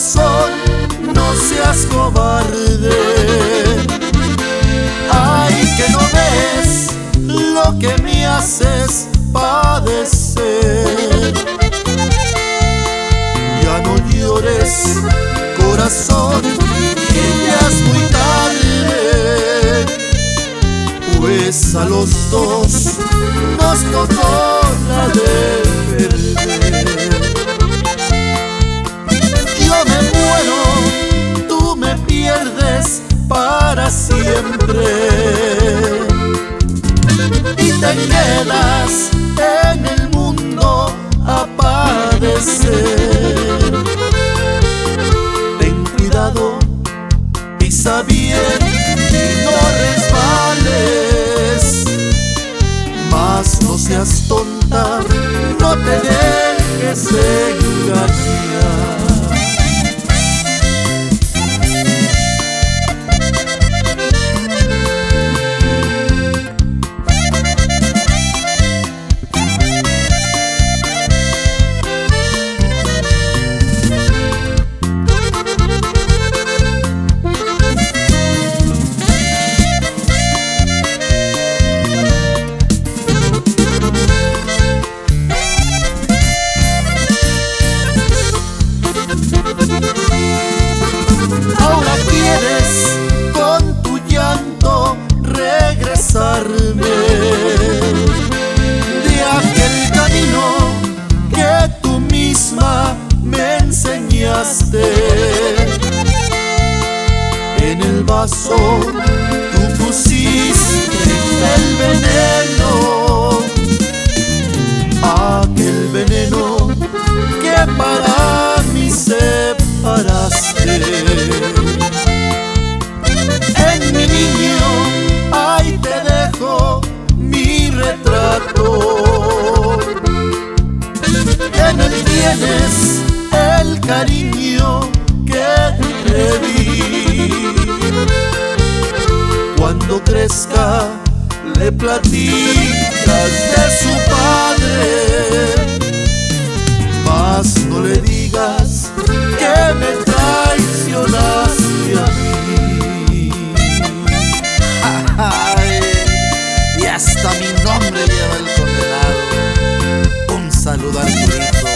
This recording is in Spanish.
corazón, no seas cobarde. Ay, que no ves lo que me haces padecer. Ya no llores, corazón, que ya es muy tarde. Pues a los dos nos tocó la de perder. perseguir a En el vaso tú pusiste el veneno, Le platicas de su padre. Mas no le digas que me traicionaste a mí. Y hasta mi nombre lleva el condenado. Un saludo al Arturito.